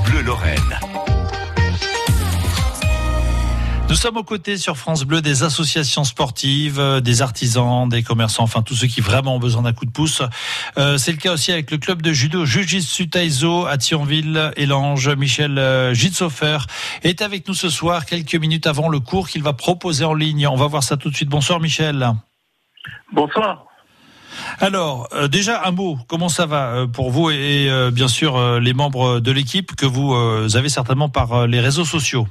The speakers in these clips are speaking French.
Bleu Lorraine. Nous sommes aux côtés sur France Bleu des associations sportives, euh, des artisans, des commerçants, enfin tous ceux qui vraiment ont besoin d'un coup de pouce. Euh, c'est le cas aussi avec le club de judo Jujitsu Taizo à Thionville. Et l'ange Michel euh, Gitsofer est avec nous ce soir, quelques minutes avant le cours qu'il va proposer en ligne. On va voir ça tout de suite. Bonsoir Michel. Bonsoir. Alors, euh, déjà un mot, comment ça va euh, pour vous et, euh, bien sûr les membres de l'équipe que vous avez certainement par les réseaux sociaux?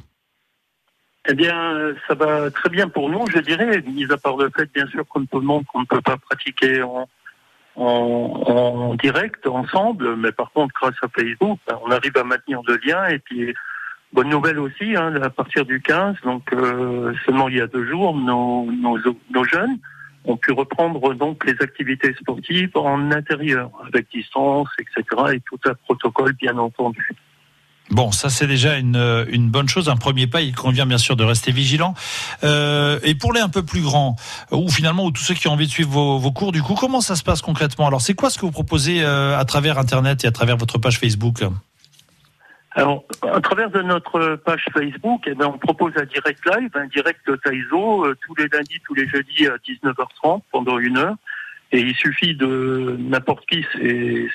Eh bien, ça va très bien pour nous, je dirais, mis à part le fait, bien sûr, comme tout le monde, qu'on ne peut pas pratiquer en, direct, ensemble, mais par contre, grâce à Facebook, ben, on arrive à maintenir le lien et puis Bonne nouvelle aussi, hein, à partir du 15, donc seulement il y a deux jours, nos jeunes ont pu reprendre donc les activités sportives en intérieur, avec distance, etc. et tout un protocole bien entendu. Bon, ça c'est déjà une, une, bonne chose, un premier pas. Il convient bien sûr de rester vigilant. Euh, et pour les un peu plus grands, ou finalement ou tous ceux qui ont envie de suivre vos, vos, cours, du coup, comment ça se passe concrètement? Alors, c'est quoi ce que vous proposez euh, à travers Internet et à travers votre page Facebook? Alors, à travers de notre page Facebook, eh bien, on propose un direct live, un direct Taizo, euh, tous les lundis, tous les jeudis à 19h30 pendant une heure. Et il suffit de n'importe qui, c'est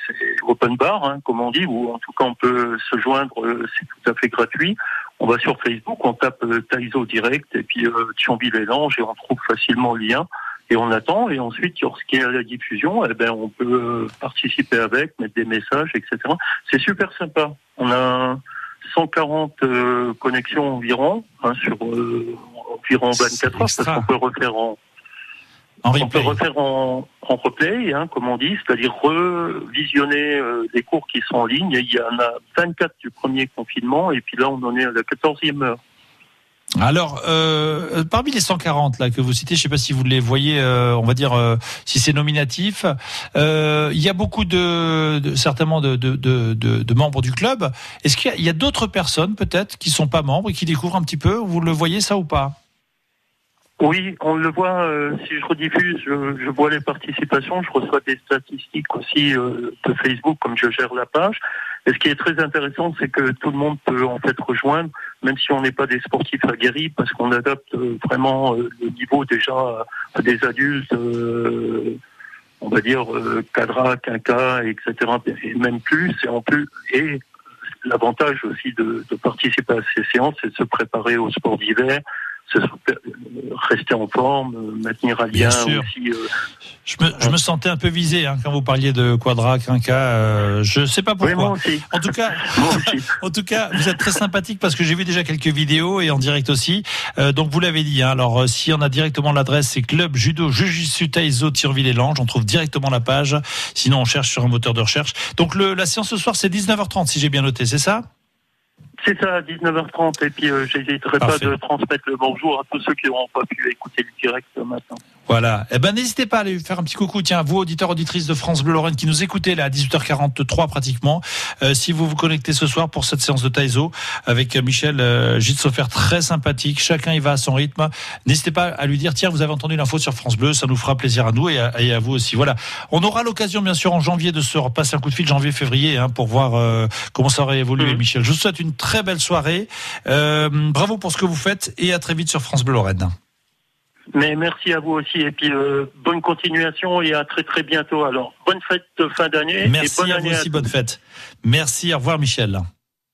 open bar, hein, comme on dit, ou en tout cas on peut se joindre, euh, c'est tout à fait gratuit. On va sur Facebook, on tape euh, Taizo direct et puis euh, Thionville et on trouve facilement le lien et on attend. Et ensuite, lorsqu'il y a la diffusion, eh ben, on peut participer avec, mettre des messages, etc. C'est super sympa. On a 140 euh, connexions environ, hein, sur euh, environ 24 heures, parce qu'on peut refaire en, on peut refaire en, en replay, hein, comme on dit, c'est-à-dire revisionner euh, les cours qui sont en ligne. Il y en a 24 du premier confinement, et puis là, on en est à la 14e heure. Alors, euh, parmi les 140 là que vous citez, je ne sais pas si vous les voyez, euh, on va dire euh, si c'est nominatif. Euh, il y a beaucoup de, de certainement de, de, de, membres du club. Est-ce qu'il y a, a d'autres personnes peut-être qui sont pas membres et qui découvrent un petit peu? Vous le voyez ça ou pas? Oui, on le voit, euh, si je rediffuse, je, je, vois les participations, je reçois des statistiques aussi euh, de Facebook comme je gère la page. Et ce qui est très intéressant, c'est que tout le monde peut en fait rejoindre, même si on n'est pas des sportifs aguerris, parce qu'on adapte euh, vraiment le niveau déjà à, des adultes, on va dire cadra, quinca, etc., et même plus, et en plus, et l'avantage aussi de, de participer à ces séances, c'est de se préparer au sport d'hiver, rester en forme, maintenir un lien aussi. Euh, je, me, je, me, sentais un peu visé hein, quand vous parliez de Quadra, Quinca. Euh, je sais pas pourquoi. aussi. En tout cas, en tout cas, vous êtes très sympathique parce que j'ai vu déjà quelques vidéos et en direct aussi. Euh, donc vous l'avez dit. Hein, alors euh, si on a directement l'adresse, c'est Club Judo Jujutsu Taizo Tirville et Lange. On trouve directement la page. Sinon, on cherche sur un moteur de recherche. Donc le, la séance ce soir, c'est 19h30 si j'ai bien noté. C'est ça? C'est ça, à 19h30. Et puis, euh, j'hésiterai pas de transmettre le bonjour à tous ceux qui n'auront pas pu écouter le direct ce matin. Voilà. Eh ben, n'hésitez pas à aller faire un petit coucou. Tiens, vous, auditeurs, auditrices de France Bleu Lorraine qui nous écoutez là à 18h43 pratiquement. Euh, si vous vous connectez ce soir pour cette séance de Taizo avec Michel euh, Gitsofer, très sympathique. Chacun y va à son rythme. N'hésitez pas à lui dire, tiens, vous avez entendu l'info sur France Bleu. Ça nous fera plaisir à nous et à, et à vous aussi. Voilà. On aura l'occasion, bien sûr, en janvier de se repasser un coup de fil, janvier-février, hein, pour voir euh, comment ça aurait évolué, mmh. Michel. Je vous souhaite une très belle soirée. Euh, bravo pour ce que vous faites et à très vite sur France Bleu Lorraine. Mais merci à vous aussi et puis euh, bonne continuation et à très très bientôt. Alors bonne fête de fin d'année. Merci et bonne à vous aussi, bonne fête. Merci, au revoir Michel.